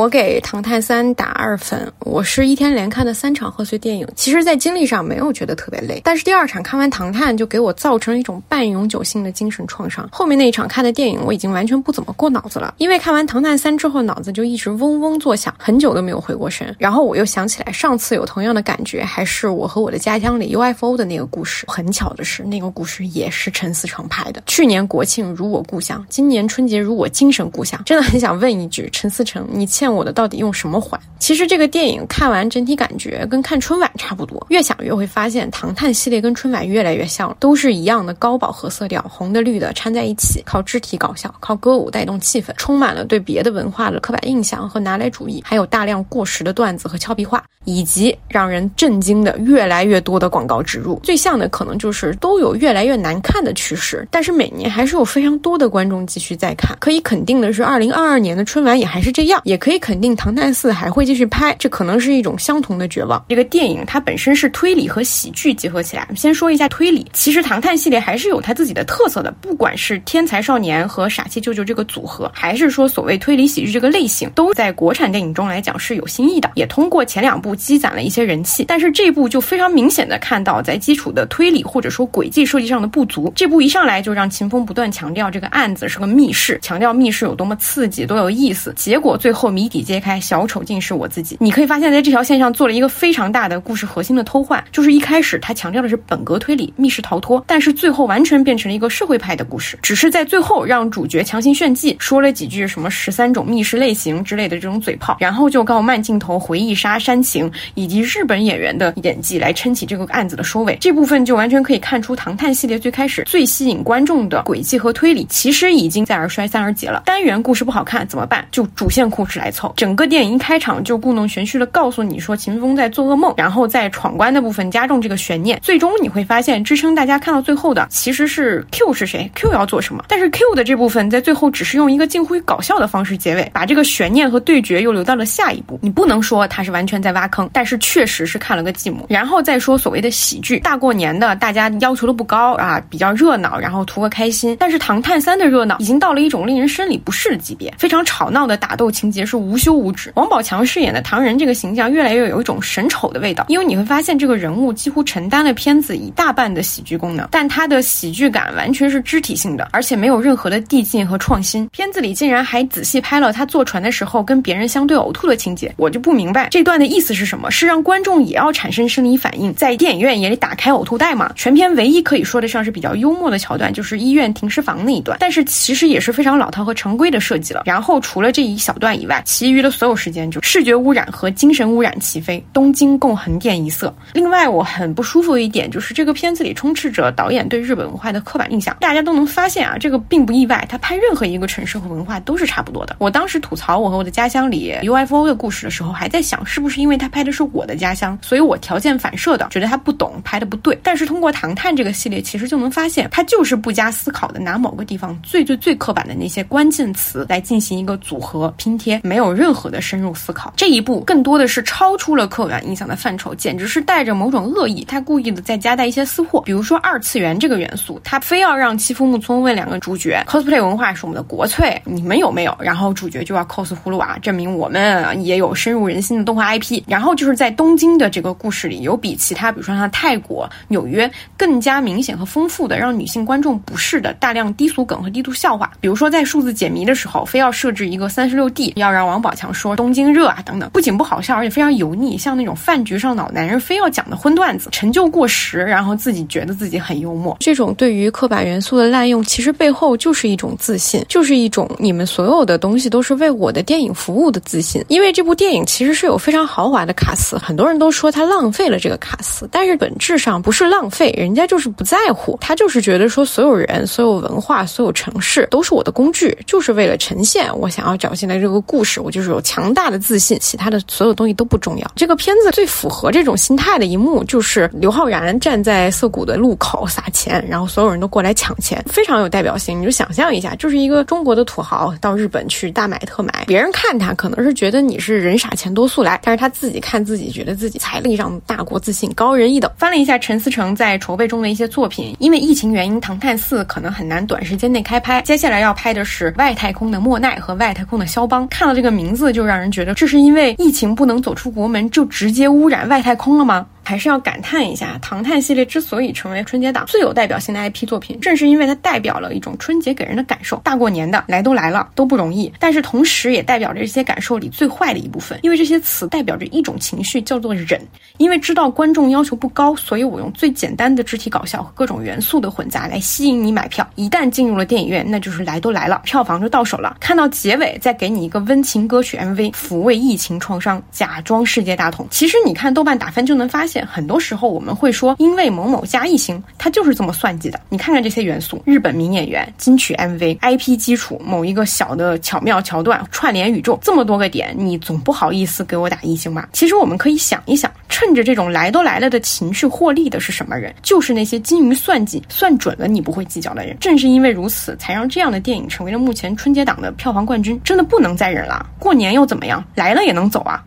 我给《唐探三》打二分。我是一天连看的三场贺岁电影，其实，在精力上没有觉得特别累，但是第二场看完《唐探》就给我造成了一种半永久性的精神创伤。后面那一场看的电影，我已经完全不怎么过脑子了，因为看完《唐探三》之后，脑子就一直嗡嗡作响，很久都没有回过神。然后我又想起来，上次有同样的感觉，还是我和我的家乡里 UFO 的那个故事。很巧的是，那个故事也是陈思诚拍的。去年国庆如我故乡，今年春节如我精神故乡。真的很想问一句，陈思诚，你欠我的到底用什么还？其实这个电影看完整体感觉跟看春晚差不多。越想越会发现，《唐探》系列跟春晚越来越像了，都是一样的高饱和色调，红的绿的掺在一起，靠肢体搞笑，靠歌舞带动气氛，充满了对别的文化的刻板印象和拿来主义，还有大量过时的段子和俏皮话，以及让人震惊的越来越多的广告植入。最像的可能就是都有越来越难看的趋势，但是每年还是有非常多的观众继续在看。可以肯定的是。二零二二年的春晚也还是这样，也可以肯定《唐探四》还会继续拍，这可能是一种相同的绝望。这个电影它本身是推理和喜剧结合起来。先说一下推理，其实《唐探》系列还是有它自己的特色的，不管是天才少年和傻气舅舅这个组合，还是说所谓推理喜剧这个类型，都在国产电影中来讲是有新意的，也通过前两部积攒了一些人气。但是这部就非常明显的看到，在基础的推理或者说轨迹设计上的不足。这部一上来就让秦风不断强调这个案子是个密室，强调密室有多么。刺激多有意思，结果最后谜底揭开，小丑竟是我自己。你可以发现，在这条线上做了一个非常大的故事核心的偷换，就是一开始他强调的是本格推理、密室逃脱，但是最后完全变成了一个社会派的故事，只是在最后让主角强行炫技，说了几句什么十三种密室类型之类的这种嘴炮，然后就靠慢镜头、回忆杀、煽情以及日本演员的演技来撑起这个案子的收尾。这部分就完全可以看出，《唐探》系列最开始最吸引观众的轨迹和推理，其实已经在而衰、三而竭了。单元。故事不好看怎么办？就主线故事来凑。整个电影一开场就故弄玄虚的告诉你说秦风在做噩梦，然后在闯关的部分加重这个悬念。最终你会发现，支撑大家看到最后的其实是 Q 是谁，Q 要做什么。但是 Q 的这部分在最后只是用一个近乎于搞笑的方式结尾，把这个悬念和对决又留到了下一步。你不能说他是完全在挖坑，但是确实是看了个寂寞。然后再说所谓的喜剧，大过年的大家要求都不高啊，比较热闹，然后图个开心。但是《唐探三》的热闹已经到了一种令人生理不适的。级别非常吵闹的打斗情节是无休无止。王宝强饰演的唐人这个形象越来越有一种神丑的味道，因为你会发现这个人物几乎承担了片子一大半的喜剧功能，但他的喜剧感完全是肢体性的，而且没有任何的递进和创新。片子里竟然还仔细拍了他坐船的时候跟别人相对呕吐的情节，我就不明白这段的意思是什么？是让观众也要产生生理反应，在电影院也得打开呕吐袋吗？全片唯一可以说得上是比较幽默的桥段，就是医院停尸房那一段，但是其实也是非常老套和常规的。设计了，然后除了这一小段以外，其余的所有时间就视觉污染和精神污染齐飞，东京共横店一色。另外，我很不舒服一点就是这个片子里充斥着导演对日本文化的刻板印象。大家都能发现啊，这个并不意外，他拍任何一个城市和文化都是差不多的。我当时吐槽我和我的家乡里 UFO 的故事的时候，还在想是不是因为他拍的是我的家乡，所以我条件反射的觉得他不懂，拍的不对。但是通过《唐探》这个系列，其实就能发现，他就是不加思考的拿某个地方最最最刻板的那些关键词。来进行一个组合拼贴，没有没有任何的深入思考。这一步更多的是超出了刻板印象的范畴，简直是带着某种恶意。他故意的在夹带一些私货，比如说二次元这个元素，他非要让欺负木村问两个主角，cosplay 文化是我们的国粹，你们有没有？然后主角就要 cos 葫芦娃，证明我们也有深入人心的动画 IP。然后就是在东京的这个故事里，有比其他，比如说像泰国、纽约更加明显和丰富的让女性观众不适的大量低俗梗和低俗笑话，比如说在数字解谜的时候。非要设置一个三十六 D，要让王宝强说东京热啊等等，不仅不好笑，而且非常油腻，像那种饭局上老男人非要讲的荤段子，陈旧过时，然后自己觉得自己很幽默。这种对于刻板元素的滥用，其实背后就是一种自信，就是一种你们所有的东西都是为我的电影服务的自信。因为这部电影其实是有非常豪华的卡司，很多人都说他浪费了这个卡司，但是本质上不是浪费，人家就是不在乎，他就是觉得说所有人、所有文化、所有城市都是我的工具，就是为了。呈现我想要找进来这个故事，我就是有强大的自信，其他的所有东西都不重要。这个片子最符合这种心态的一幕，就是刘昊然站在涩谷的路口撒钱，然后所有人都过来抢钱，非常有代表性。你就想象一下，就是一个中国的土豪到日本去大买特买，别人看他可能是觉得你是人傻钱多速来，但是他自己看自己，觉得自己财力上大国自信，高人一等。翻了一下陈思诚在筹备中的一些作品，因为疫情原因，《唐探四》可能很难短时间内开拍，接下来要拍的是外太空。的莫奈和外太空的肖邦，看了这个名字就让人觉得，这是因为疫情不能走出国门，就直接污染外太空了吗？还是要感叹一下，《唐探》系列之所以成为春节档最有代表性的 IP 作品，正是因为它代表了一种春节给人的感受。大过年的来都来了，都不容易，但是同时也代表着这些感受里最坏的一部分，因为这些词代表着一种情绪，叫做忍。因为知道观众要求不高，所以我用最简单的肢体搞笑和各种元素的混杂来吸引你买票。一旦进入了电影院，那就是来都来了，票房就到手了。看到结尾，再给你一个温情歌曲 MV，抚慰疫情创伤，假装世界大同。其实你看豆瓣打分就能发现现。很多时候我们会说，因为某某加一星，它就是这么算计的。你看看这些元素：日本名演员、金曲 MV、IP 基础、某一个小的巧妙桥段、串联宇宙，这么多个点，你总不好意思给我打一星吧？其实我们可以想一想，趁着这种来都来了的情绪获利的是什么人？就是那些精于算计、算准了你不会计较的人。正是因为如此，才让这样的电影成为了目前春节档的票房冠军。真的不能再忍了，过年又怎么样？来了也能走啊！